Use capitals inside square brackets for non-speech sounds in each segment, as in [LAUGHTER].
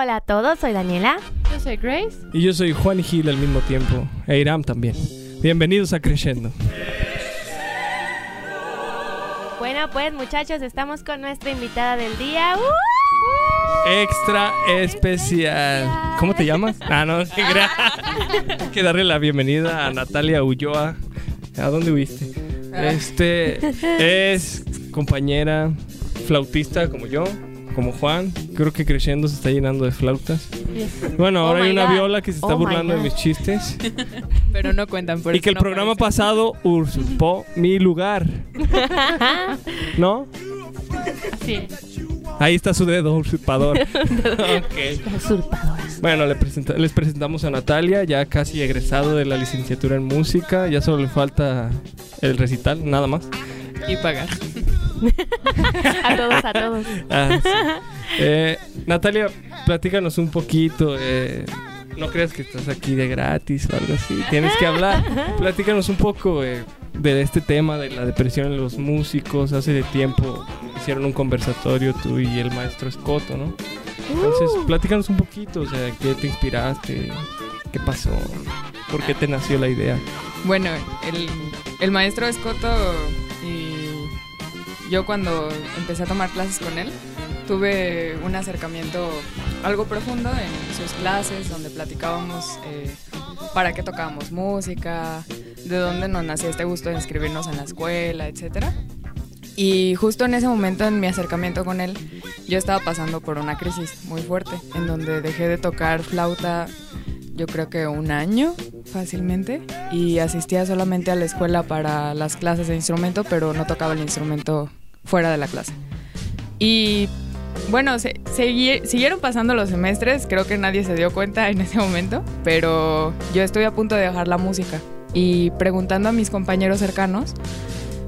Hola a todos, soy Daniela. Yo soy Grace. Y yo soy Juan y Gil al mismo tiempo. E Iram también. Bienvenidos a Creciendo. Bueno, pues muchachos, estamos con nuestra invitada del día. ¡Uh! Extra especial. ¿Cómo te llamas? [LAUGHS] Ah, no, [LAUGHS] Hay [LAUGHS] que darle la bienvenida a Natalia Ulloa. ¿A dónde huiste? Este es compañera flautista como yo, como Juan. Creo que creciendo se está llenando de flautas. Bueno, Oh ahora hay my una God. viola que se está Oh burlando de mis chistes. [LAUGHS] Pero no cuentan por Y eso que el no programa pasado usurpó mi lugar. [LAUGHS] ¿No? Sí. Ahí está su dedo usurpador. [LAUGHS] Ok. Usurpadora. Bueno, le presenta- les presentamos a Natalia, ya casi egresado de la licenciatura en música. Ya solo le falta el recital, nada más. Y pagar. [LAUGHS] A todos, a todos. Ah, sí. Eh, Natalia, platícanos un poquito. eh, no creas que estás aquí de gratis o algo así. Tienes que hablar. Platícanos un poco eh, de este tema de la depresión en los músicos. Hace de tiempo hicieron un conversatorio tú y el maestro Escoto, ¿no? Entonces, Uh. platícanos un poquito. O sea, ¿qué te inspiraste? ¿Qué pasó? ¿Por qué te nació la idea? Bueno, el, el maestro Escoto yo cuando empecé a tomar clases con él, tuve un acercamiento algo profundo en sus clases donde platicábamos eh, para qué tocábamos música, de dónde nos nacía este gusto de inscribirnos en la escuela, etcétera. Y justo en ese momento, en mi acercamiento con él, yo estaba pasando por una crisis muy fuerte, en donde dejé de tocar flauta, yo creo que un año fácilmente, y asistía solamente a la escuela para las clases de instrumento, pero no tocaba el instrumento fuera de la clase. Y bueno, se- siguieron pasando los semestres, creo que nadie se dio cuenta en ese momento, pero yo estoy a punto de dejar la música. Y preguntando a mis compañeros cercanos,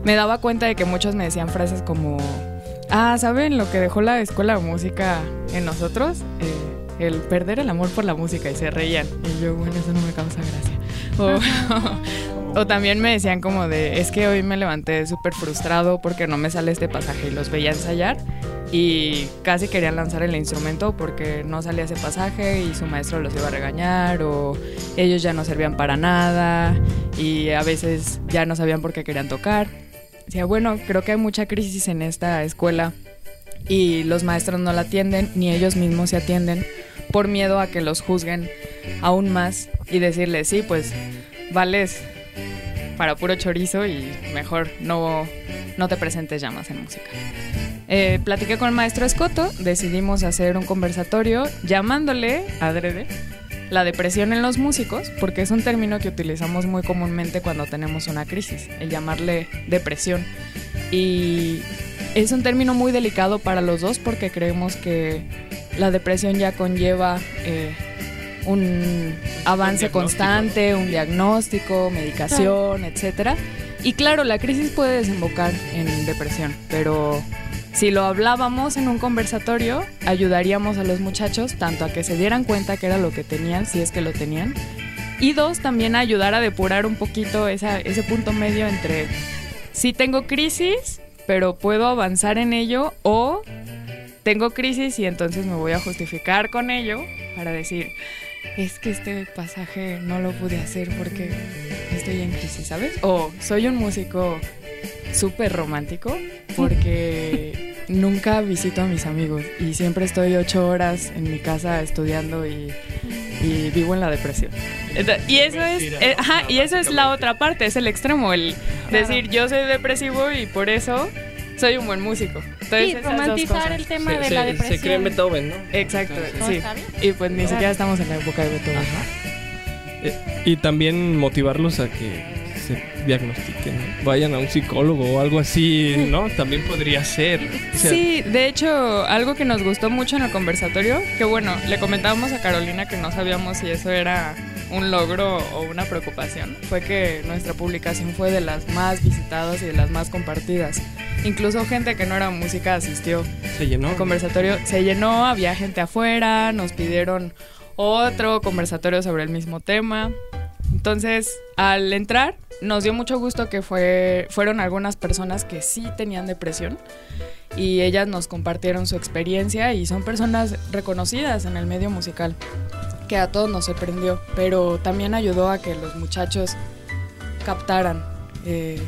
me daba cuenta de que muchos me decían frases como, ah, ¿saben lo que dejó la escuela de música en nosotros? Eh, el perder el amor por la música y se reían. Y yo, bueno, eso no me causa gracia. [LAUGHS] O, o también me decían como de, es que hoy me levanté súper frustrado porque no me sale este pasaje y los veía ensayar y casi querían lanzar el instrumento porque no salía ese pasaje y su maestro los iba a regañar o ellos ya no servían para nada y a veces ya no sabían por qué querían tocar. Decía, bueno, creo que hay mucha crisis en esta escuela y los maestros no la atienden ni ellos mismos se atienden por miedo a que los juzguen aún más y decirles, sí, pues vales para puro chorizo y mejor no, no te presentes ya más en música. Eh, platiqué con el maestro Escoto, decidimos hacer un conversatorio llamándole, adrede, la depresión en los músicos, porque es un término que utilizamos muy comúnmente cuando tenemos una crisis, el llamarle depresión. Y es un término muy delicado para los dos porque creemos que la depresión ya conlleva eh, un avance constante, un diagnóstico, medicación, etcétera. Y claro, la crisis puede desembocar en depresión, pero si lo hablábamos en un conversatorio, ayudaríamos a los muchachos tanto a que se dieran cuenta que era lo que tenían, si es que lo tenían, y dos, también a ayudar a depurar un poquito esa- ese punto medio entre si tengo crisis, pero puedo avanzar en ello, o tengo crisis y entonces me voy a justificar con ello para decir, es que este pasaje no lo pude hacer porque estoy en crisis, ¿sabes? O soy un músico súper romántico porque [LAUGHS] nunca visito a mis amigos y siempre estoy ocho horas en mi casa estudiando y, y vivo en la depresión. Y eso es, eh, ajá, y eso es la otra parte, es el extremo, el decir yo soy depresivo y por eso soy un buen músico. Entonces, Sí, romantizar el tema Se, de se- la se depresión. cree en Beethoven, ¿no? Exacto, ¿No sí. Y pues ni siquiera estamos en la época de Beethoven. Eh, y también motivarlos a que se diagnostiquen, vayan a un psicólogo o algo así, ¿no? [LAUGHS] También podría ser. O sea, Sí, de hecho, algo que nos gustó mucho en el conversatorio, que bueno, le comentábamos a Carolina que no sabíamos si eso era un logro o una preocupación, fue que nuestra publicación fue de las más visitadas y de las más compartidas. Incluso gente que no era música asistió se llenó. al conversatorio, se llenó, había gente afuera, nos pidieron otro conversatorio sobre el mismo tema. Entonces, al entrar, nos dio mucho gusto que fue, fueron algunas personas que sí tenían depresión y ellas nos compartieron su experiencia y son personas reconocidas en el medio musical, que a todos nos sorprendió, pero también ayudó a que los muchachos captaran eh,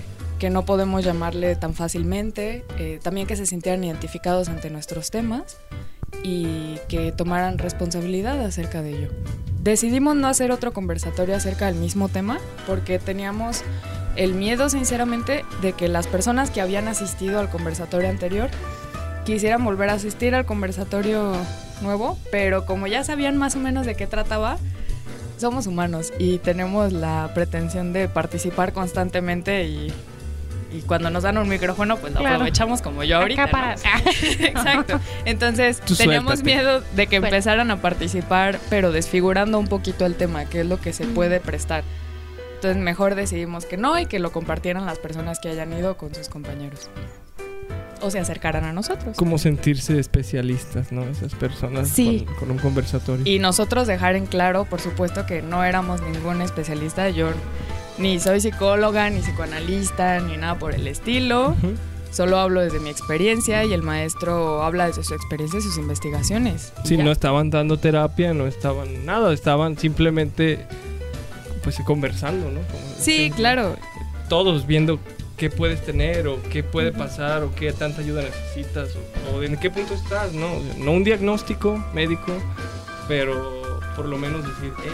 que no podemos llamarle tan fácilmente, eh, también que se sintieran identificados ante nuestros temas y que tomaran responsabilidad acerca de ello. Decidimos no hacer otro conversatorio acerca del mismo tema porque teníamos el miedo sinceramente de que las personas que habían asistido al conversatorio anterior quisieran volver a asistir al conversatorio nuevo, pero como ya sabían más o menos de qué trataba, somos humanos y tenemos la pretensión de participar constantemente y, y cuando nos dan un micrófono pues lo Claro. aprovechamos como yo ahorita. Acá para- ¿no? [LAUGHS] Exacto. Entonces Tú teníamos suéltate. miedo de que Bueno. empezaran a participar pero desfigurando un poquito el tema, que es lo que se puede prestar. Entonces mejor decidimos que no y que lo compartieran las personas que hayan ido con sus compañeros. O se acercaran a nosotros. Como sentirse especialistas, ¿no? Esas personas Sí. con, con un conversatorio. Y nosotros dejar en claro, por supuesto, que no éramos ningún especialista. Yo ni soy psicóloga, ni psicoanalista, ni nada por el estilo. Solo hablo desde mi experiencia y el maestro habla desde su experiencia y sus investigaciones. Sí, ya. no estaban dando terapia, no estaban nada, estaban simplemente pues conversando, ¿no? Como Sí, siempre. claro. Todos viendo qué puedes tener o qué puede pasar o qué tanta ayuda necesitas o, o en qué punto estás, ¿no? No un diagnóstico médico, pero por lo menos decir, hey,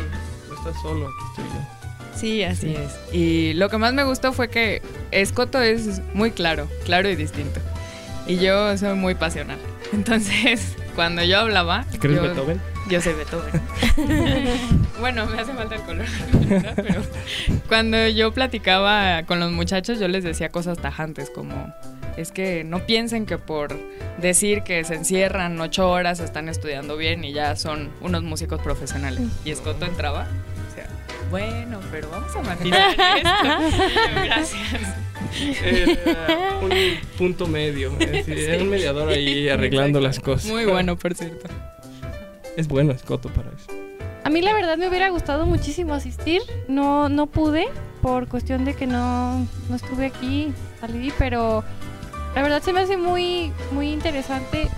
no estás solo, aquí estoy yo. Sí, así Sí. es. Y lo que más me gustó fue que Escoto es muy claro, claro y distinto. Y yo soy muy pasional. [LAUGHS] Entonces, cuando yo hablaba... ¿Crees yo, Beethoven? Yo soy Beethoven. [LAUGHS] bueno, me hace falta el color, [LAUGHS] ¿verdad? pero cuando yo platicaba con los muchachos, yo les decía cosas tajantes como es que no piensen que por decir que se encierran ocho horas están estudiando bien y ya son unos músicos profesionales. Y Escoto entraba, bueno, pero vamos a manejar esto. [LAUGHS] Gracias. Era un punto medio, es decir, [LAUGHS] era un mediador ahí arreglando las cosas. Muy bueno, por cierto. Es bueno Escoto para eso. A mí la verdad me hubiera gustado muchísimo asistir. No, no pude por cuestión de que no, no estuve aquí, salí, pero la verdad se me hace muy, muy interesante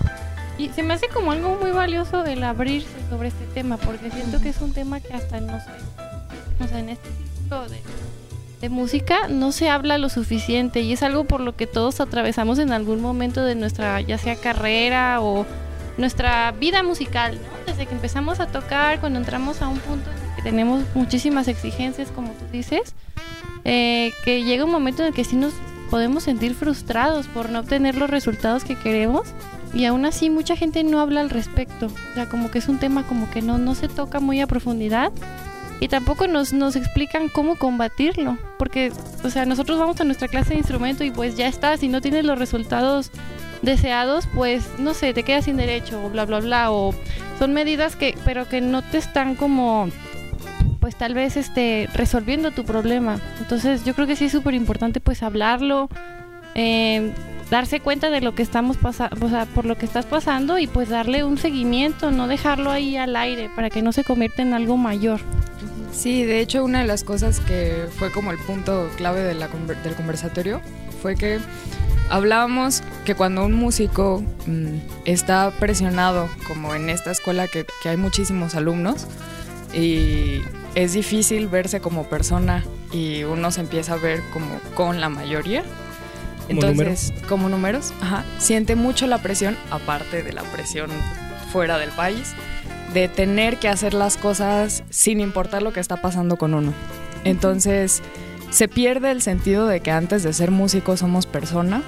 y se me hace como algo muy valioso el abrirse sobre este tema, porque siento que es un tema que hasta no sé, o sea, en este tipo de, de música no se habla lo suficiente y es algo por lo que todos atravesamos en algún momento de nuestra, ya sea carrera o nuestra vida musical, ¿no? Desde que empezamos a tocar, cuando entramos a un punto en el que tenemos muchísimas exigencias, como tú dices, eh, que llega un momento en el que sí nos podemos sentir frustrados por no obtener los resultados que queremos y aún así mucha gente no habla al respecto, o sea, como que es un tema como que no, no se toca muy a profundidad y tampoco nos, nos explican cómo combatirlo, porque, o sea, nosotros vamos a nuestra clase de instrumento y pues ya está, si no tienes los resultados deseados, pues no sé, te quedas sin derecho o bla bla bla o son medidas que pero que no te están como pues tal vez este resolviendo tu problema. Entonces, yo creo que sí es súper importante pues hablarlo, eh, darse cuenta de lo que estamos pasando, o sea, por lo que estás pasando y pues darle un seguimiento, no dejarlo ahí al aire para que no se convierta en algo mayor. Sí, de hecho una de las cosas que fue como el punto clave de la del conversatorio fue que hablábamos que cuando un músico mm, está presionado, como en esta escuela que, que hay muchísimos alumnos, y es difícil verse como persona y uno se empieza a ver como con la mayoría. ¿Como Entonces, como números, ajá, siente mucho la presión, aparte de la presión fuera del país, de tener que hacer las cosas sin importar lo que está pasando con uno. Entonces, se pierde el sentido de que antes de ser músicos somos personas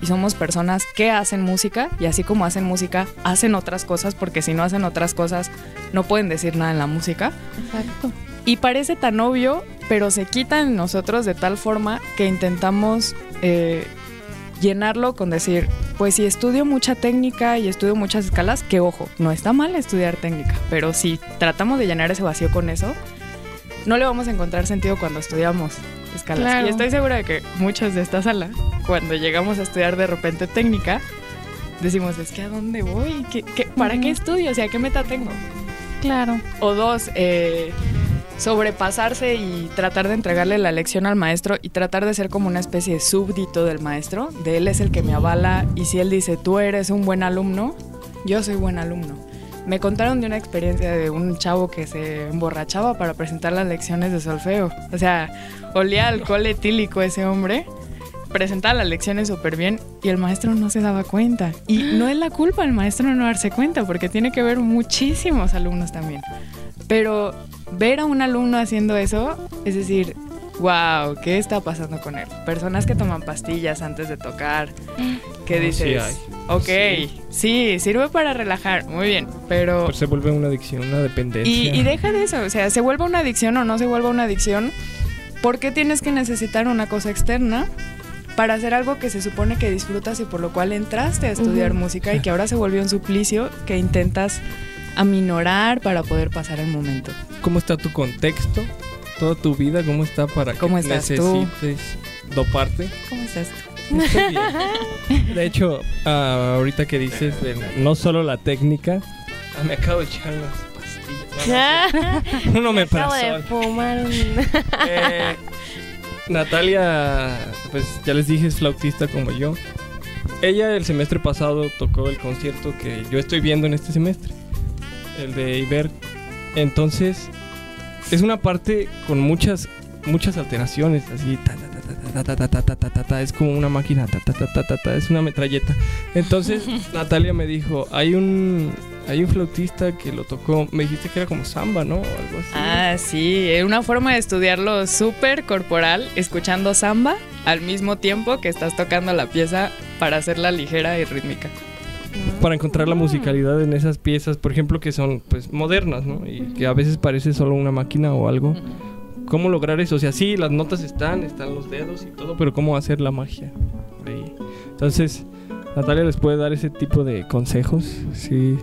y somos personas que hacen música y así como hacen música, hacen otras cosas porque si no hacen otras cosas no pueden decir nada en la música. Exacto. Y parece tan obvio, pero se quita en nosotros de tal forma que intentamos eh, llenarlo con decir, pues si estudio mucha técnica y estudio muchas escalas, que ojo, no está mal estudiar técnica, pero si tratamos de llenar ese vacío con eso, no le vamos a encontrar sentido cuando estudiamos escalas. Claro. Y estoy segura de que muchos de esta sala, cuando llegamos a estudiar de repente técnica, decimos, es que ¿a dónde voy? ¿Qué, qué- ¿Para qué estudio? O sea, ¿qué meta tengo? Claro. O dos, eh, sobrepasarse y tratar de entregarle la lección al maestro y tratar de ser como una especie de súbdito del maestro, de él es el que me avala y si él dice tú eres un buen alumno, yo soy buen alumno. Me contaron de una experiencia de un chavo que se emborrachaba para presentar las lecciones de solfeo. O sea, olía alcohol etílico ese hombre presentaba las lecciones súper bien y el maestro no se daba cuenta. Y no es la culpa del maestro no darse cuenta, porque tiene que ver muchísimos alumnos también. Pero ver a un alumno haciendo eso, es decir, wow, ¿qué está pasando con él? Personas que toman pastillas antes de tocar, que dices, ok, sí, sirve para relajar, muy bien, pero... se vuelve una adicción, una dependencia. Y, y deja de eso, o sea, se vuelve una adicción o no se vuelve una adicción, ¿por qué tienes que necesitar una cosa externa para hacer algo que se supone que disfrutas y por lo cual entraste a estudiar música y que ahora se volvió un suplicio que intentas aminorar para poder pasar el momento. ¿Cómo está tu contexto? ¿Toda tu vida? ¿Cómo está para ¿Cómo que necesites doparte? ¿Cómo estás tú? Estoy bien. De hecho, uh, ahorita que dices de no solo la técnica, ah, me acabo de echar unas pastillas. [LAUGHS] No, no, me Acabo de fumar un... eh, Natalia, pues ya les dije, es flautista como yo. Ella el semestre pasado tocó el concierto que yo estoy viendo en este semestre, el de Iber. Entonces, es una parte con muchas muchas alteraciones, así es como una máquina, es una metralleta. Entonces, Natalia me dijo, "Hay un hay un flautista que lo tocó, me dijiste que era como samba, ¿no? O algo así. Ah, sí, una forma de estudiarlo súper corporal, escuchando samba al mismo tiempo que estás tocando la pieza para hacerla ligera y rítmica. Para encontrar la musicalidad en esas piezas, por ejemplo, que son pues modernas, ¿no? Y que a veces parece solo una máquina o algo. ¿Cómo lograr eso? O sea, sí, las notas están, están los dedos y todo, pero ¿cómo hacer la magia? Entonces, Natalia les puede dar ese tipo de consejos. Sí,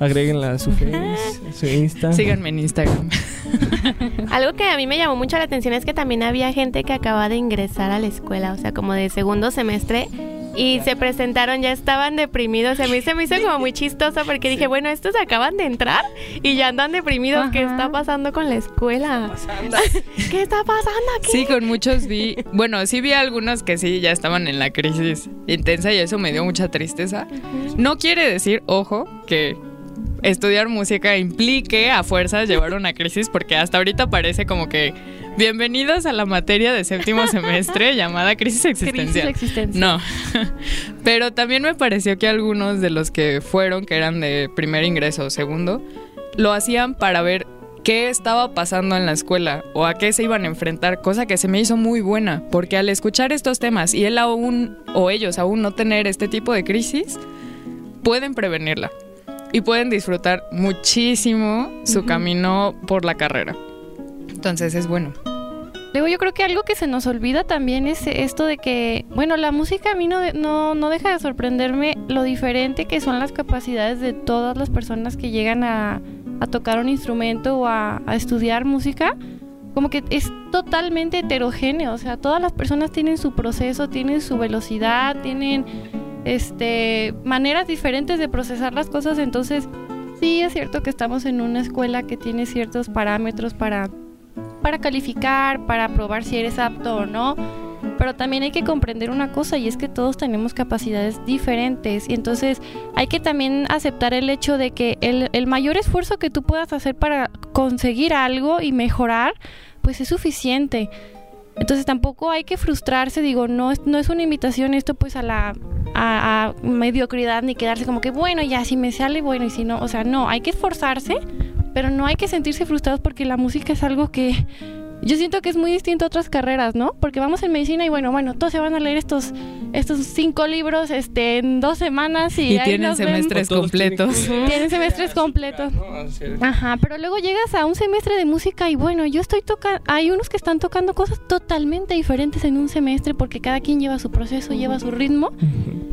agréguenla a su face, a su Insta. Síganme en Instagram. [LAUGHS] Algo que a mí me llamó mucho la atención es que también había gente que acaba de ingresar a la escuela, o sea, como de segundo semestre. Y se presentaron, ya estaban deprimidos. A mí se me hizo como muy chistoso porque dije, bueno, estos acaban de entrar y ya andan deprimidos. ¿Qué está pasando con la escuela? [LAUGHS] ¿Qué está pasando aquí? Sí, con muchos vi, bueno, sí vi algunos que sí ya estaban en la crisis intensa y eso me dio mucha tristeza. No quiere decir, ojo, que estudiar música implique a fuerzas llevar una crisis porque hasta ahorita parece como que bienvenidos a la materia de séptimo [LAUGHS] semestre llamada crisis Crisis existencial. existencial. No, [LAUGHS] pero también me pareció que algunos de los que fueron, que eran de primer ingreso o segundo, lo hacían para ver qué estaba pasando en la escuela o a qué se iban a enfrentar, cosa que se me hizo muy buena, porque al escuchar estos temas y él aún o ellos aún no tener este tipo de crisis, pueden prevenirla y pueden disfrutar muchísimo su camino por la carrera. Entonces es bueno. Luego yo creo que algo que se nos olvida también es esto de que, bueno, la música a mí no, de- no, no deja de sorprenderme lo diferente que son las capacidades de todas las personas que llegan a, a tocar un instrumento o a, a estudiar música. Como que es totalmente heterogéneo, o sea, todas las personas tienen su proceso, tienen su velocidad, tienen este maneras diferentes de procesar las cosas, entonces sí es cierto que estamos en una escuela que tiene ciertos parámetros para para calificar, para probar si eres apto o no. Pero también hay que comprender una cosa y es que todos tenemos capacidades diferentes y entonces hay que también aceptar el hecho de que el, el mayor esfuerzo que tú puedas hacer para conseguir algo y mejorar, pues es suficiente. Entonces tampoco hay que frustrarse, digo, no es, no es una invitación esto pues a la a, mediocridad ni quedarse como que bueno, ya si me sale bueno y si no, o sea, no, hay que esforzarse, pero no hay que sentirse frustrados porque la música es algo que yo siento que es muy distinto a otras carreras, ¿no? Porque vamos en medicina y bueno, bueno, todos se van a leer estos estos cinco libros este en dos semanas y, Y ahí tienen nos semestres completos. Tienen semestres completos. Ajá, pero luego llegas a un semestre de música y bueno, yo estoy tocando, hay unos que están tocando cosas totalmente diferentes en un semestre porque cada quien lleva su proceso, lleva su ritmo.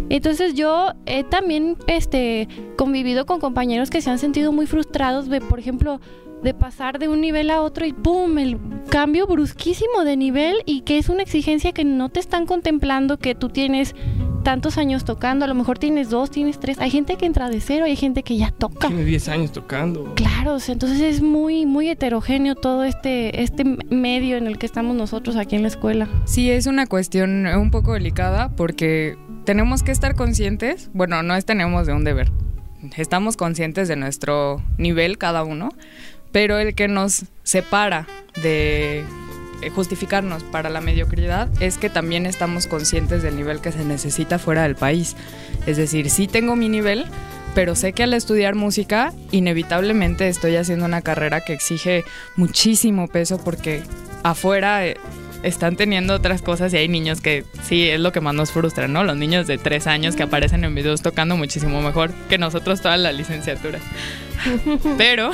Entonces yo he también este convivido con compañeros que se han sentido muy frustrados de, por ejemplo, de pasar de un nivel a otro y ¡pum! el cambio brusquísimo de nivel y que es una exigencia que no te están contemplando que tú tienes tantos años tocando, a lo mejor tienes dos, tienes tres. Hay gente que entra de cero, hay gente que ya toca. Tiene 10 años tocando. Claro, entonces es muy, muy heterogéneo todo este, este medio en el que estamos nosotros aquí en la escuela. Sí, es una cuestión un poco delicada porque tenemos que estar conscientes, bueno, no es tenemos de un deber, estamos conscientes de nuestro nivel cada uno, pero el que nos separa de eh, justificarnos para la mediocridad es que también estamos conscientes del nivel que se necesita fuera del país. Es decir, sí tengo mi nivel, pero sé que al estudiar música inevitablemente estoy haciendo una carrera que exige muchísimo peso porque afuera eh, están teniendo otras cosas y hay niños que sí es lo que más nos frustra, ¿no? Los niños de tres años que aparecen en videos tocando muchísimo mejor que nosotros toda la licenciatura. Pero,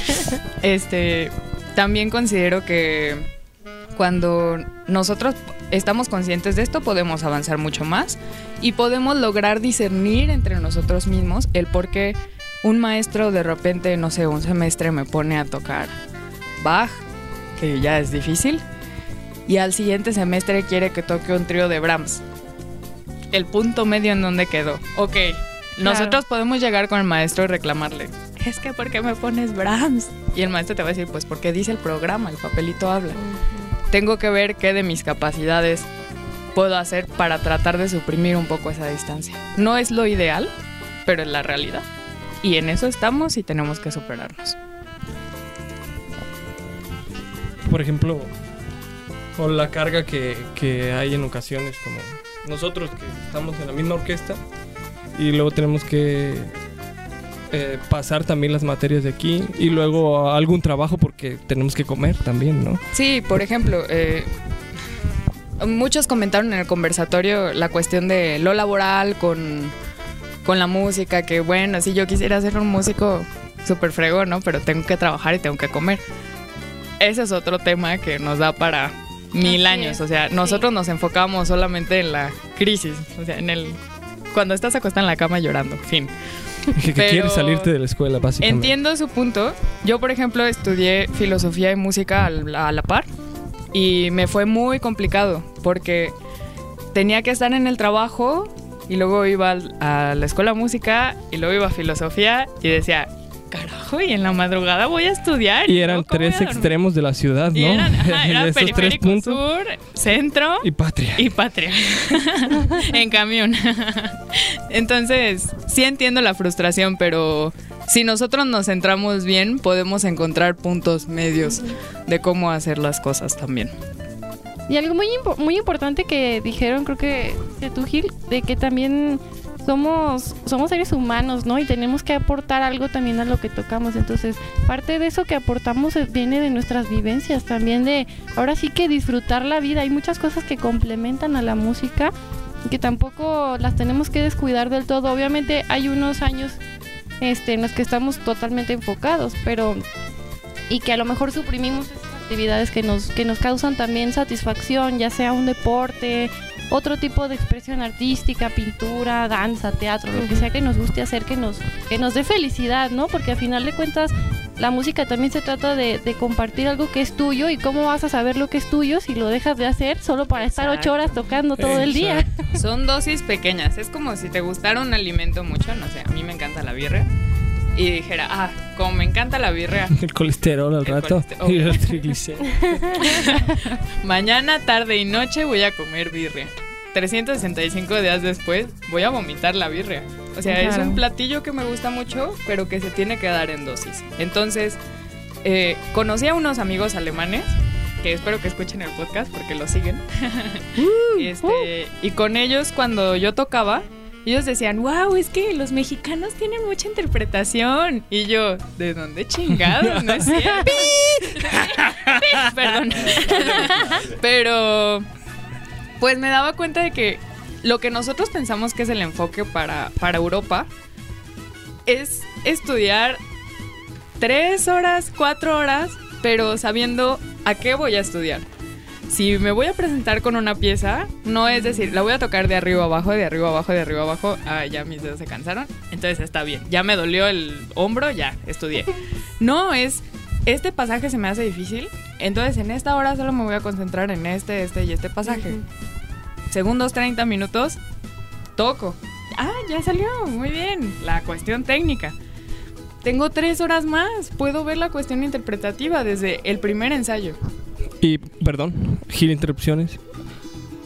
[LAUGHS] este, también considero que cuando nosotros estamos conscientes de esto podemos avanzar mucho más y podemos lograr discernir entre nosotros mismos el por qué un maestro de repente, no sé, un semestre me pone a tocar Bach, que ya es difícil, y al siguiente semestre quiere que toque un trío de Brahms. El punto medio en donde quedó. Ok, nosotros podemos llegar con el maestro y reclamarle. Es que ¿por qué me pones Brahms? Y el maestro te va a decir, pues porque dice el programa, el papelito habla. Tengo que ver qué de mis capacidades puedo hacer para tratar de suprimir un poco esa distancia. No es lo ideal, pero es la realidad. Y en eso estamos y tenemos que superarnos. Por ejemplo, o la carga que, que hay en ocasiones, como nosotros que estamos en la misma orquesta y luego tenemos que eh, pasar también las materias de aquí y luego algún trabajo porque tenemos que comer también, ¿no? Sí, por ejemplo, eh, muchos comentaron en el conversatorio la cuestión de lo laboral con, con la música, que bueno, si yo quisiera ser un músico súper fregón, ¿no? Pero tengo que trabajar y tengo que comer. Ese es otro tema que nos da para mil años. O sea, nosotros nos enfocamos solamente en la crisis, o sea, en el cuando estás acostada en la cama llorando, fin. [LAUGHS] Que, quieres salirte de la escuela, básicamente. Entiendo su punto. Yo, por ejemplo, estudié filosofía y música a la par y me fue muy complicado porque tenía que estar en el trabajo y luego iba a la escuela de música y luego iba a filosofía y decía, carajo, y en la madrugada voy a estudiar. Y eran tres extremos de la ciudad, ¿no? [LAUGHS] Y eran, era tres puntos. sur, centro y patria. Y patria. [LAUGHS] en camión. Entonces, sí entiendo la frustración, pero si nosotros nos centramos bien, podemos encontrar puntos medios de cómo hacer las cosas también. Y algo muy, muy importante que dijeron, creo que de tu Gil, de que también somos, somos seres humanos, ¿no? Y tenemos que aportar algo también a lo que tocamos. Entonces, parte de eso que aportamos viene de nuestras vivencias, también de ahora sí que disfrutar la vida. Hay muchas cosas que complementan a la música que tampoco las tenemos que descuidar del todo. Obviamente hay unos años este, en los que estamos totalmente enfocados, pero y que a lo mejor suprimimos esas actividades que nos, que nos causan también satisfacción, ya sea un deporte, otro tipo de expresión artística, pintura, danza, teatro, lo que sea que nos guste hacer, que nos, que nos dé felicidad, ¿no? Porque a final de cuentas la música también se trata de, compartir algo que es tuyo y cómo vas a saber lo que es tuyo si lo dejas de hacer solo para estar ocho horas tocando todo el día. Son dosis pequeñas, es como si te gustara un alimento mucho, no sé, a mí me encanta la birria y dijera, ah, como me encanta la birria. [LAUGHS] El colesterol al rato y los triglicéridos. [LAUGHS] Mañana, tarde y noche voy a comer birria. 365 días después voy a vomitar la birria. O sea, es un platillo que me gusta mucho, pero que se tiene que dar en dosis. Entonces, eh, conocí a unos amigos alemanes que espero que escuchen el podcast porque lo siguen. [LAUGHS] Uh, este, uh. Y con ellos, cuando yo tocaba, ellos decían, wow, es que los mexicanos tienen mucha interpretación. Y yo, ¿de dónde chingados? No es [LAUGHS] cierto. [LAUGHS] Perdón. [LAUGHS] Pero, pues me daba cuenta de que lo que nosotros pensamos que es el enfoque para, para Europa es estudiar tres horas, cuatro horas, pero sabiendo a qué voy a estudiar si me voy a presentar con una pieza, no es decir, la voy a tocar de arriba abajo, de arriba abajo, de arriba abajo, ah, ya mis dedos se cansaron, entonces está bien, ya me dolió el hombro, ya estudié. [LAUGHS] No, es, este pasaje se me hace difícil, entonces en esta hora solo me voy a concentrar en este, este y este pasaje. Segundos 30 minutos, toco. Ah, ya salió, muy bien. La cuestión técnica. Tengo tres horas más. Puedo ver la cuestión interpretativa desde el primer ensayo. Y, perdón, gil interrupciones.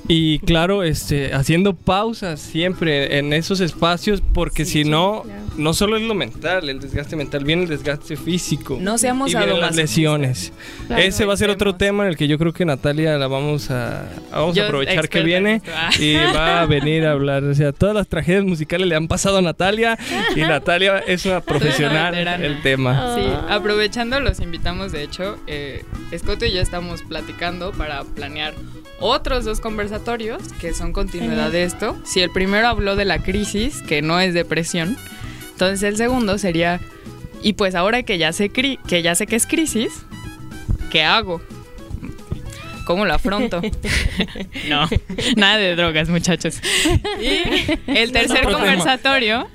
Y claro, este, haciendo pausas siempre en esos espacios, porque si no, no solo es lo mental, el desgaste mental, viene el desgaste físico. No seamos y vienen las lesiones. Claro. Ese va a ser otro tema en el que yo creo que Natalia la vamos a, vamos Yo a aprovechar que en viene esto, ah. y va a venir a hablar. O sea, todas las tragedias musicales le han pasado a Natalia y [LAUGHS] Natalia es una profesional veterana. el tema. Sí, aprovechando los invitamos, de hecho, eh, Escoto y yo estamos platicando para planear otros dos conversatorios que son continuidad de esto. Si el primero habló de la crisis, que no es depresión, entonces el segundo sería, y pues ahora que ya sé, cri- que, ya sé que es crisis, ¿qué hago? ¿Cómo lo afronto? [LAUGHS] no, [LAUGHS] nada de drogas, muchachos. [LAUGHS] Y el tercer conversatorio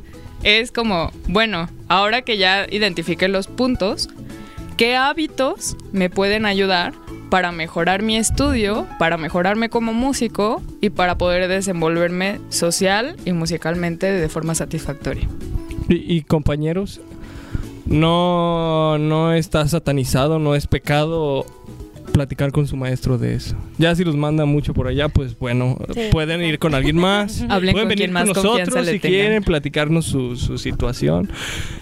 es como, bueno, ahora que ya identifiqué los puntos, ¿qué hábitos me pueden ayudar para mejorar mi estudio, para mejorarme como músico y para poder desenvolverme social y musicalmente de forma satisfactoria? Y, y, compañeros, no, no está satanizado, no es pecado platicar con su maestro de eso. Ya si los manda mucho por allá, pues bueno, Sí. pueden ir con alguien más. [LAUGHS] Hablen pueden con venir quien más con nosotros si quieren platicarnos su, su situación.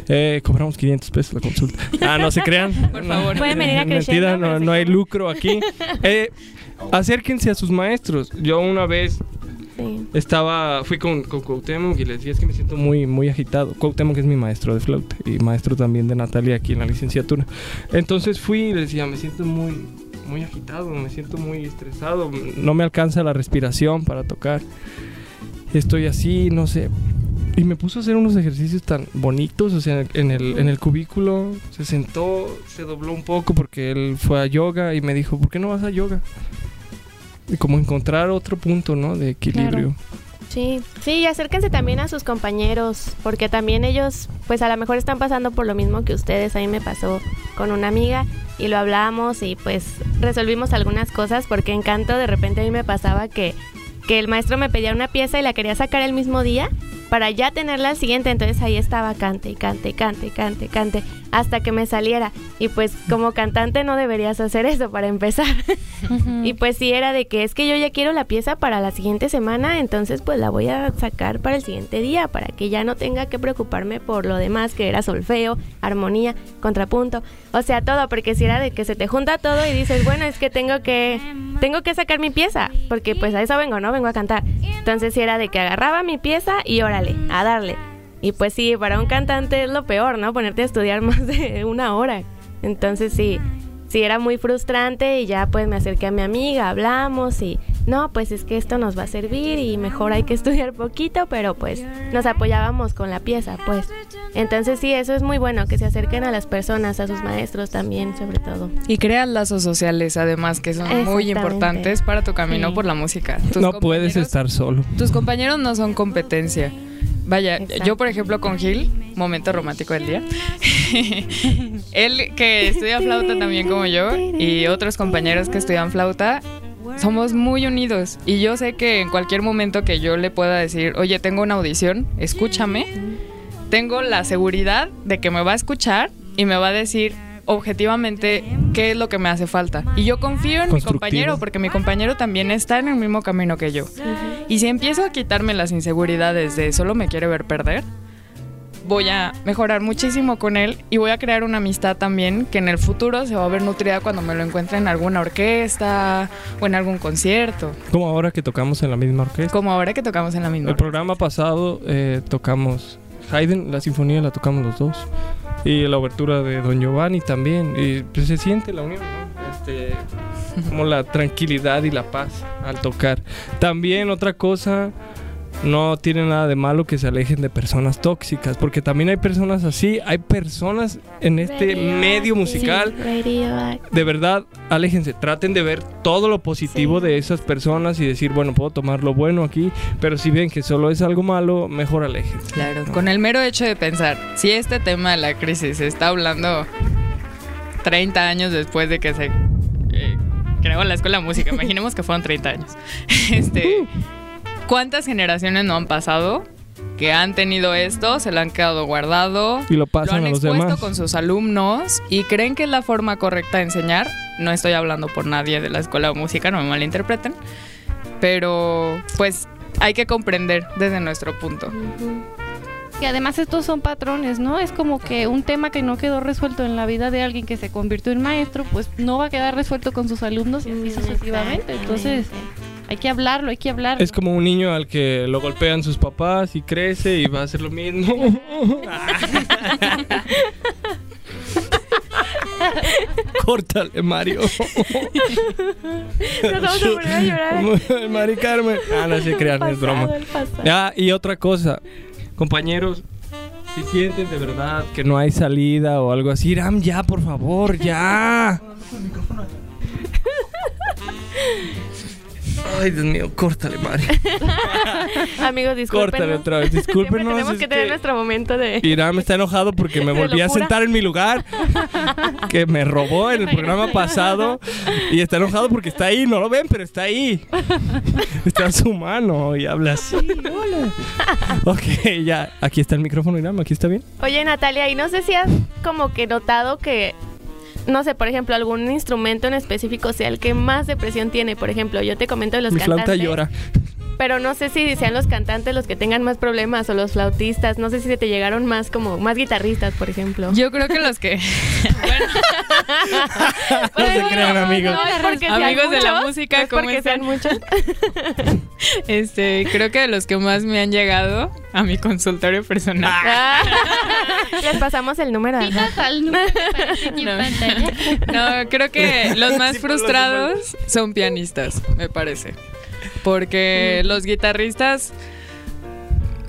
Eh, cobramos 500 pesos la consulta. Ah, no se crean. [LAUGHS] Por No, favor. Pueden venir a Mentira, no, no hay lucro aquí. Eh, acérquense a sus maestros. Yo una vez Estaba, fui con, con Cuauhtémoc y le decía, es que me siento muy, muy agitado. Cuauhtémoc es mi maestro de flauta y maestro también de Natalia aquí en la licenciatura. Entonces fui y le decía, me siento muy, muy agitado, me siento muy estresado, no me alcanza la respiración para tocar. Estoy así, no sé. Y me puso a hacer unos ejercicios tan bonitos, o sea, en el, en el cubículo se sentó, se dobló un poco porque él fue a yoga y me dijo, ¿por qué no vas a yoga? Como encontrar otro punto, ¿no? De equilibrio. Sí, sí, y acérquense también a sus compañeros, porque también ellos, pues a lo mejor están pasando por lo mismo que ustedes. A mí me pasó con una amiga y lo hablamos y pues resolvimos algunas cosas, porque en canto de repente a mí me pasaba que, que el maestro me pedía una pieza y la quería sacar el mismo día para ya tenerla al siguiente, entonces ahí estaba cante y cante y cante y cante y cante hasta que me saliera. Y pues como cantante no deberías hacer eso para empezar. [LAUGHS] Y pues sí era de que es que yo ya quiero la pieza para la siguiente semana, entonces pues la voy a sacar para el siguiente día, para que ya no tenga que preocuparme por lo demás, que era solfeo, armonía, contrapunto, o sea, todo, porque si era de que se te junta todo y dices, bueno, es que tengo que, tengo que sacar mi pieza, porque pues a eso vengo, ¿no? Vengo a cantar. Entonces sí era de que agarraba mi pieza y órale, a darle. Y pues sí, para un cantante es lo peor, ¿no? Ponerte a estudiar [LAUGHS] más de una hora. Entonces sí, sí era muy frustrante y ya pues me acerqué a mi amiga, hablamos y no, pues es que esto nos va a servir y mejor hay que [LAUGHS] estudiar poquito, pero pues nos apoyábamos con la pieza, pues. Entonces sí, eso es muy bueno, que se acerquen a las personas, a sus maestros también, sobre todo. Y creas lazos sociales, además, que son muy importantes para tu camino Sí. por la música. Tus No puedes estar solo. Tus compañeros no son competencia. Vaya, Exacto. yo por ejemplo con Gil, momento romántico del día. [LAUGHS] Él que estudia flauta también como yo y otros compañeros que estudian flauta, somos muy unidos. Y yo sé que en cualquier momento que yo le pueda decir, oye, tengo una audición, escúchame, tengo la seguridad de que me va a escuchar y me va a decir objetivamente qué es lo que me hace falta. Y yo confío en mi compañero porque mi compañero también está en el mismo camino que yo. Y si empiezo a quitarme las inseguridades de solo me quiere ver perder, voy a mejorar muchísimo con él y voy a crear una amistad también que en el futuro se va a ver nutrida cuando me lo encuentre en alguna orquesta o en algún concierto, Como ahora que tocamos en la misma orquesta. como ahora que tocamos en la misma. El programa pasado eh, tocamos Haydn, la sinfonía la tocamos los dos. Y la obertura de Don Giovanni también. Y pues se siente la unión, ¿no? Este, como la tranquilidad y la paz al tocar. También otra cosa, no tiene nada de malo que se alejen de personas tóxicas, porque también hay personas así, hay personas en este medio musical Sí, de verdad, aléjense, traten de ver todo lo positivo Sí. de esas personas y decir, bueno, puedo tomar lo bueno aquí, pero si ven que solo es algo malo, mejor aléjense. Claro, ¿no? con el mero hecho de pensar, si este tema de la crisis se está hablando 30 años después de que se eh, creó la escuela de música, imaginemos que fueron 30 años. [LAUGHS] Este, ¿Cuántas generaciones no han pasado que han tenido esto, se lo han quedado guardado, Y lo pasan han a los expuesto demás. con sus alumnos y creen que es la forma correcta de enseñar? No estoy hablando por nadie de la escuela de música, no me malinterpreten, pero pues hay que comprender desde nuestro punto. Y además estos son patrones, ¿no? Es como que un tema que no quedó resuelto en la vida de alguien que se convirtió en maestro, pues no va a quedar resuelto con sus alumnos y así sucesivamente. Entonces, hay que hablarlo, hay que hablarlo. Es como un niño al que lo golpean sus papás y crece y va a hacer lo mismo. [LAUGHS] Córtale, Mario. Nos vamos a llorar. [LAUGHS] Mari Carmen. Ah, no sé crear, es broma. Ya, y otra cosa, compañeros, si sienten de verdad que no hay salida o algo así, Ram, ya, por favor, ya. [LAUGHS] Ay, Dios mío, córtale, Mari. [LAUGHS] Amigos, discúlpenos. Córtale otra vez, Siempre discúlpenos. tenemos es que tener que nuestro momento de... Iram está enojado porque me [LAUGHS] volví a sentar en mi lugar, que me robó en el programa pasado, y está enojado porque está ahí, no lo ven, pero está ahí. Está en su mano y habla así, hola. Ok, ya, aquí está el micrófono, Iram, aquí está bien. Oye, Natalia, y no sé si has como que notado que, no sé, por ejemplo, algún instrumento en específico sea el que más depresión tiene. Por ejemplo, yo te comento de los Mi cantantes. flauta llora. Pero no sé si sean los cantantes los que tengan más problemas o los flautistas. No sé si se te llegaron más como más guitarristas, por ejemplo. Yo creo que los que [LAUGHS] No se crean, amigos. No es porque sean Amigos de la muchos, música, no es ¿cómo porque están? sean muchos. [LAUGHS] este, creo que de los que más me han llegado a mi consultorio personal. Ah. [LAUGHS] Les pasamos el número. al número No. No, creo que los más Sí, frustrados son pianistas, me parece. Porque los guitarristas,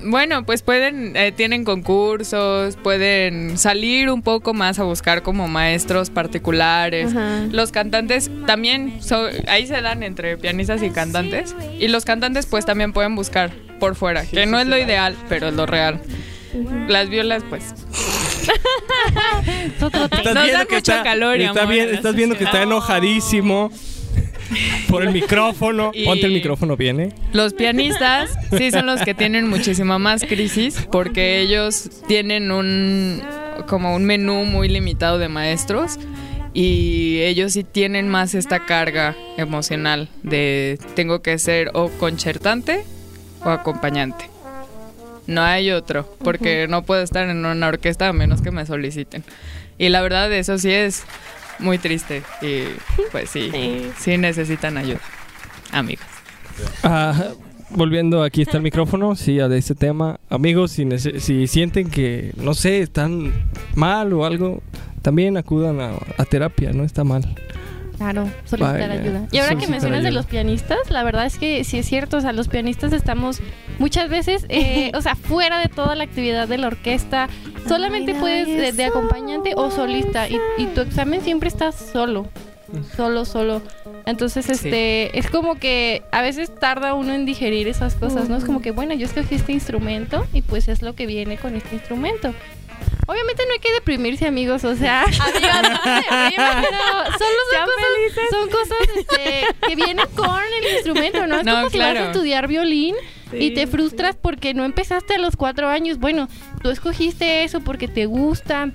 bueno, pues pueden, eh, tienen concursos, pueden salir un poco más a buscar como maestros particulares. Ajá. Los cantantes también, so- ahí se dan entre pianistas y cantantes. Y los cantantes pues también pueden buscar por fuera, que no es lo ideal, pero es lo real. Las violas pues [LAUGHS] Es otro tema. Nos da mucho calor y está amor bien- estás viendo que está enojadísimo por el micrófono. Y- Ponte el micrófono bien, ¿eh? Los pianistas sí son los que tienen muchísima más crisis porque ellos tienen un como un menú muy limitado de maestros y ellos sí tienen más esta carga emocional de tengo que ser o concertante o acompañante. No hay otro, porque no puedo estar en una orquesta a menos que me soliciten. Y la verdad eso sí es muy triste y pues sí, Sí. sí necesitan ayuda, amigos. Ah, volviendo, aquí está el micrófono, sí, a de este tema. Amigos, si, si sienten que, no sé, están mal o algo, también acudan a, a terapia, no está mal. Claro, solicitar Vaya, ayuda. Y ahora que mencionas de los pianistas, la verdad es que sí es cierto, o sea, los pianistas estamos muchas veces, eh, [LAUGHS] o sea, fuera de toda la actividad de la orquesta, solamente Ay, puedes de, de acompañante o solista y, y tu examen siempre estás solo, solo, solo. Entonces, este, es como que a veces tarda uno en digerir esas cosas, ¿no? Es como que, bueno, yo escogí este instrumento y pues es lo que viene con este instrumento. Obviamente no hay que deprimirse, amigos, o sea, [LAUGHS] amigos, no se solo son Sean cosas, felices. son cosas este, que vienen con el instrumento, ¿no? Es No, como si vas a estudiar violín y te frustras porque no empezaste a los cuatro años. Bueno, tú escogiste eso porque te gusta.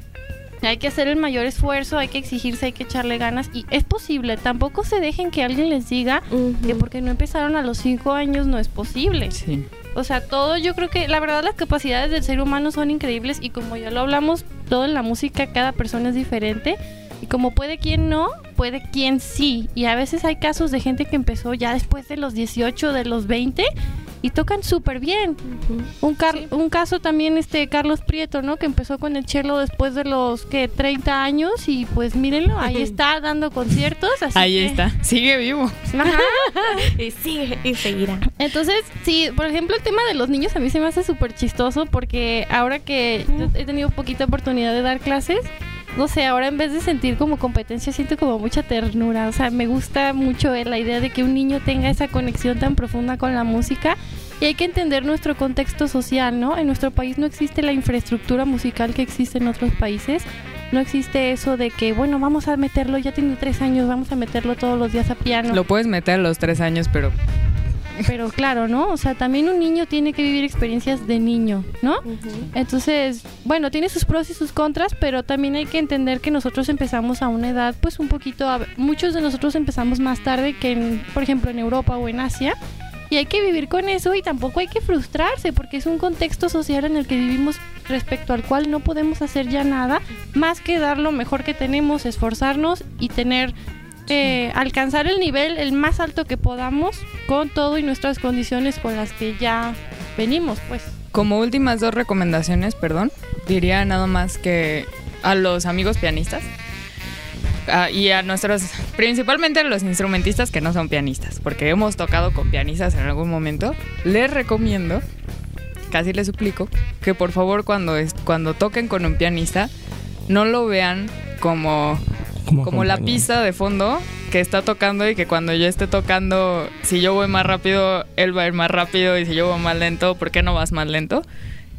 Hay que hacer el mayor esfuerzo, hay que exigirse, hay que echarle ganas y es posible. Tampoco se dejen que alguien les diga que porque no empezaron a los cinco años no es posible. Sí. O sea, todo, yo creo que la verdad las capacidades del ser humano son increíbles y como ya lo hablamos, todo en la música, cada persona es diferente. Y como puede quien no, puede quien sí. Y a veces hay casos de gente que empezó ya después de los 18, de los 20 y tocan súper bien. Un, car- un caso también, este Carlos Prieto, ¿no? Que empezó con el cello después de los que 30 años y pues mírenlo, ahí está dando conciertos. así Ahí que- está, sigue vivo. Ajá. [LAUGHS] Y sigue y seguirá. Entonces, sí, por ejemplo, el tema de los niños a mí se me hace súper chistoso porque ahora que yo he tenido poquita oportunidad de dar clases, no sé, ahora en vez de sentir como competencia, siento como mucha ternura. O sea, me gusta mucho la idea de que un niño tenga esa conexión tan profunda con la música. Y hay que entender nuestro contexto social, ¿no? En nuestro país no existe la infraestructura musical que existe en otros países. No existe eso de que, bueno, vamos a meterlo, ya tiene tres años, vamos a meterlo todos los días a piano. Lo puedes meter a los tres años, pero pero claro, ¿no? O sea, también un niño tiene que vivir experiencias de niño, ¿no? Entonces, bueno, tiene sus pros y sus contras, pero también hay que entender que nosotros empezamos a una edad, pues un poquito, a- muchos de nosotros empezamos más tarde que, en, por ejemplo, en Europa o en Asia. Y hay que vivir con eso y tampoco hay que frustrarse porque es un contexto social en el que vivimos respecto al cual no podemos hacer ya nada más que dar lo mejor que tenemos, esforzarnos y tener, eh, alcanzar el nivel el más alto que podamos con todo y nuestras condiciones con las que ya venimos, pues. Como últimas dos recomendaciones, perdón, diría nada más que a los amigos pianistas y a nuestros, principalmente a los instrumentistas que no son pianistas, porque hemos tocado con pianistas en algún momento, les recomiendo, casi les suplico, que por favor cuando, es- cuando toquen con un pianista, no lo vean como como la pista de fondo que está tocando y que cuando yo esté tocando, si yo voy más rápido, él va a ir más rápido y si yo voy más lento, ¿por qué no vas más lento?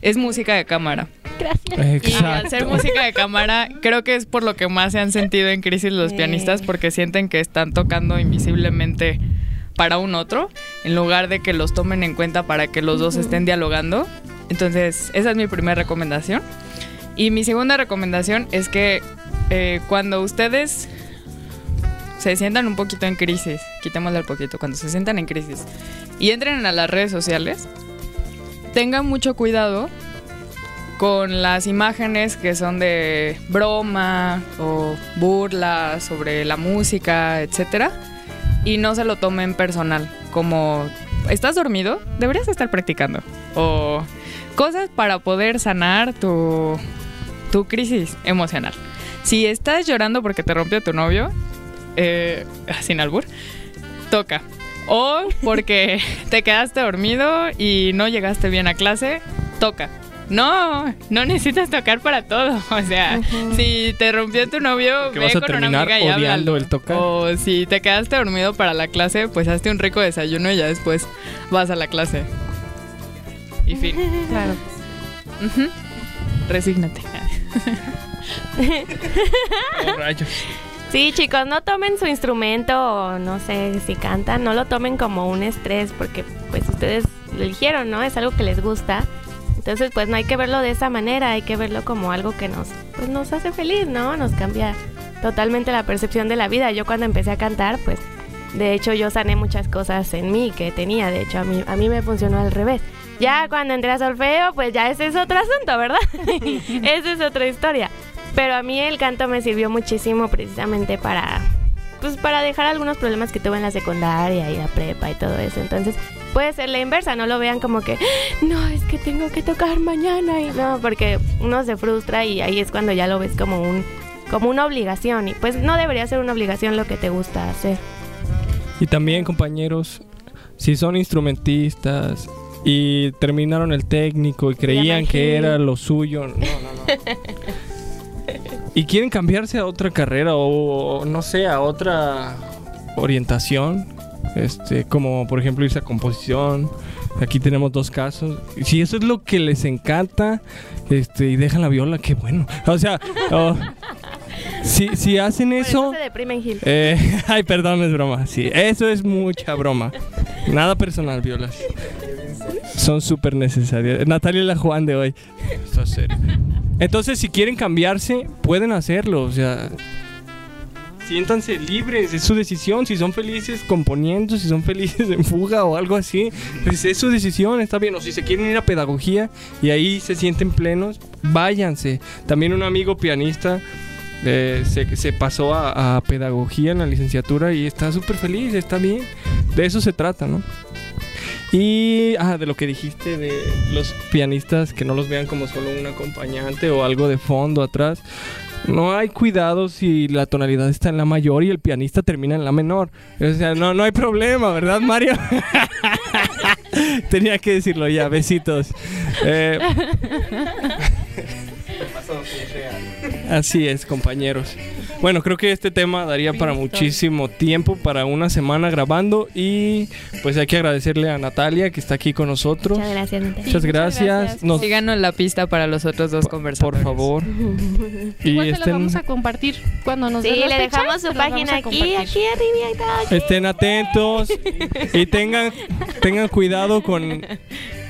Es música de cámara. Gracias. Y al ser Exacto. música de cámara, creo que es por lo que más se han sentido en crisis los pianistas porque sienten que están tocando invisiblemente para un otro en lugar de que los tomen en cuenta para que los dos estén dialogando. Entonces, esa es mi primera recomendación. Y mi segunda recomendación es que eh, cuando ustedes se sientan un poquito en crisis, quitémosle el poquito, cuando se sientan en crisis y entren a las redes sociales, tengan mucho cuidado con las imágenes que son de broma o burla sobre la música, etcétera, y no se lo tomen personal, como ¿estás dormido? Deberías estar practicando o cosas para poder sanar tu tu crisis emocional. Si estás llorando porque te rompió tu novio, eh, sin albur, toca. O porque [LAUGHS] te quedaste dormido y no llegaste bien a clase, toca. No, no necesitas tocar para todo. [LAUGHS] O sea, si te rompió tu novio, Que ve vas a con una terminar amiga y odiando el tocar. O si te quedaste dormido para la clase, pues hazte un rico desayuno y ya después vas a la clase. Y fin. Claro. Resígnate. [LAUGHS] [LAUGHS] Rayos. Sí, chicos, no tomen su instrumento o no sé si cantan, no lo tomen como un estrés porque pues ustedes lo eligieron, ¿no? Es algo que les gusta. Entonces, pues no hay que verlo de esa manera, hay que verlo como algo que nos pues nos hace feliz, ¿no? Nos cambia totalmente la percepción de la vida. Yo cuando empecé a cantar, pues de hecho yo sané muchas cosas en mí que tenía, de hecho a mí a mí me funcionó al revés. Ya cuando entré a solfeo, pues ya ese es otro asunto, ¿verdad? [LAUGHS] Esa es otra historia. Pero a mí el canto me sirvió muchísimo precisamente para pues para dejar algunos problemas que tuve en la secundaria y la prepa y todo eso. Entonces, puede ser la inversa, no lo vean como que no, es que tengo que tocar mañana y no, porque uno se frustra y ahí es cuando ya lo ves como un como una obligación y pues no debería ser una obligación lo que te gusta hacer. Y también, compañeros, si son instrumentistas y terminaron el técnico y creían que era lo suyo, no, no, no. [LAUGHS] y quieren cambiarse a otra carrera o, no sé, a otra orientación, este, como por ejemplo irse a composición. Aquí tenemos dos casos. Y Si eso es lo que les encanta, este, y dejan la viola, qué bueno. O sea, oh, si, si hacen Por eso, no se deprimen, Gil. eh, [LAUGHS] ay, perdón, es broma. Sí, eso es mucha broma. Nada personal, violas. Son súper necesarias. Natalia es la Juan de hoy. Está serio. Entonces, si quieren cambiarse, pueden hacerlo. O sea, siéntanse libres. Es su decisión. Si son felices componiendo, si son felices en fuga o algo así, pues es su decisión. Está bien. O si se quieren ir a pedagogía y ahí se sienten plenos, váyanse. También un amigo pianista eh, se, se pasó a, a pedagogía en la licenciatura y está súper feliz, está bien. De eso se trata, ¿no? Y ah, de lo que dijiste de los pianistas que no los vean como solo un acompañante o algo de fondo atrás. No hay cuidado si la tonalidad está en la mayor y el pianista termina en la menor. O sea, no, no hay problema, ¿verdad, Mario? [LAUGHS] Tenía que decirlo ya, besitos. Eh, [LAUGHS] Así es, compañeros. Bueno, creo que este tema daría para muchísimo tiempo, para una semana grabando y pues hay que agradecerle a Natalia que está aquí con nosotros. Muchas gracias, Natalia. Muchas gracias. gracias. Nos- Síganos la pista para los otros dos por conversadores. favor. [LAUGHS] Y Igual se estén, vamos a compartir cuando nos Sí, le dejamos su página aquí, aquí arriba y todo. aquí. estén atentos y tengan, tengan cuidado con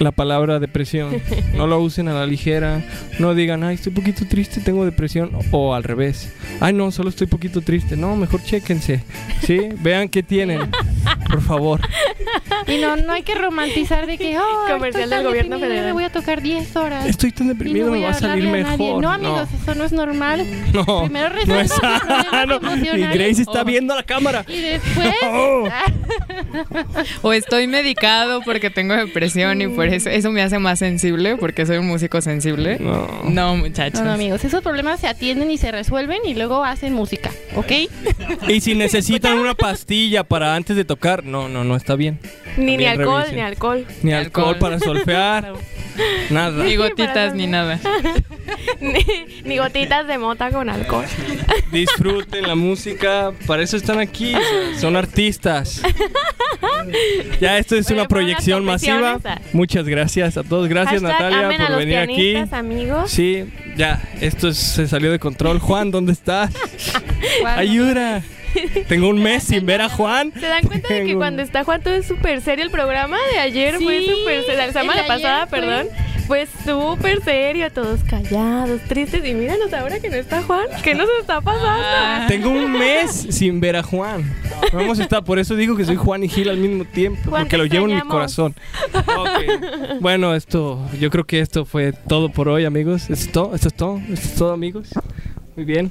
la palabra depresión. [LAUGHS] No lo usen a la ligera. No digan, ay, estoy un poquito triste, tengo depresión. O al revés. Ay, no, solo estoy poquito triste. No, mejor chéquense. ¿Sí? [LAUGHS] Vean qué tienen. Por favor. Y no, no hay que romantizar de que, oh, Comercial estoy tan del gobierno federal. me voy a tocar 10 horas. Estoy tan deprimido, no me va a salir a mejor. No, amigos, eso no es normal. No, Primero no resuelvan es sano. [LAUGHS] Y. Grace está Oh. viendo la cámara. Y después, Oh. O estoy medicado porque tengo depresión y por [LAUGHS] eso eso me hace más sensible porque soy un músico sensible. No. No, muchachos. no, no, amigos, esos problemas se atienden y se resuelven y luego hacen música, ¿ok? Y si necesitan una pastilla para antes de tocar, no, no, no está bien. Ni, ni alcohol, revisen. ni alcohol. Ni alcohol para solfear. Nada. Ni gotitas ni nada. [LAUGHS] ni, ni gotitas de mota con alcohol. [LAUGHS] Disfruten la música. Para eso están aquí. Son artistas. [LAUGHS] Ya esto es Bueno, una proyección masiva. confesiones. Muchas gracias a todos. Gracias Hashtag Natalia por venir aquí. amigos. Sí, ya, esto es- se salió de control. Juan, ¿dónde estás? [LAUGHS] Ayuda. Tengo un mes sin ver a Juan. ¿Se dan cuenta de que Tengo- cuando está Juan todo es súper serio? El programa de ayer fue Sí, súper serio. La el semana de ayer pasada, fue- perdón. Fue súper serio, todos callados, tristes. Y míranos ahora que no está Juan. ¿Qué nos está pasando? Tengo un mes sin ver a Juan. Vamos a estar, por eso digo que soy Juan y Gil al mismo tiempo, Juan, porque lo llevo en mi corazón. Bueno, esto, yo creo que esto fue todo por hoy, amigos. Esto es todo, esto es todo, esto es todo, amigos. Muy bien.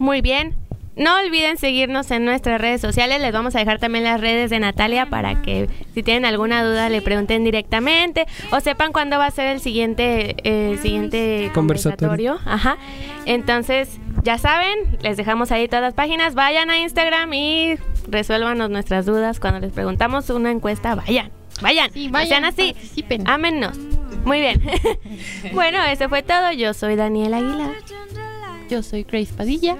Muy bien. No olviden seguirnos en nuestras redes sociales. Les vamos a dejar también las redes de Natalia para que si tienen alguna duda le pregunten directamente o sepan cuándo va a ser el siguiente, eh, el siguiente Conversatorio. conversatorio. Ajá. Entonces, ya saben, les dejamos ahí todas las páginas. Vayan a Instagram y resuélvanos nuestras dudas. Cuando les preguntamos una encuesta, vayan. Vayan. Sí, No vayan, sean así. participen. Ámennos. Muy bien. [LAUGHS] bueno, eso fue todo. Yo soy Daniel Aguilar. Yo soy Grace Padilla.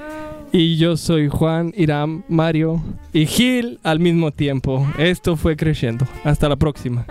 Y yo soy Juan, Iram, Mario y Gil al mismo tiempo. Esto fue creciendo. Hasta la próxima.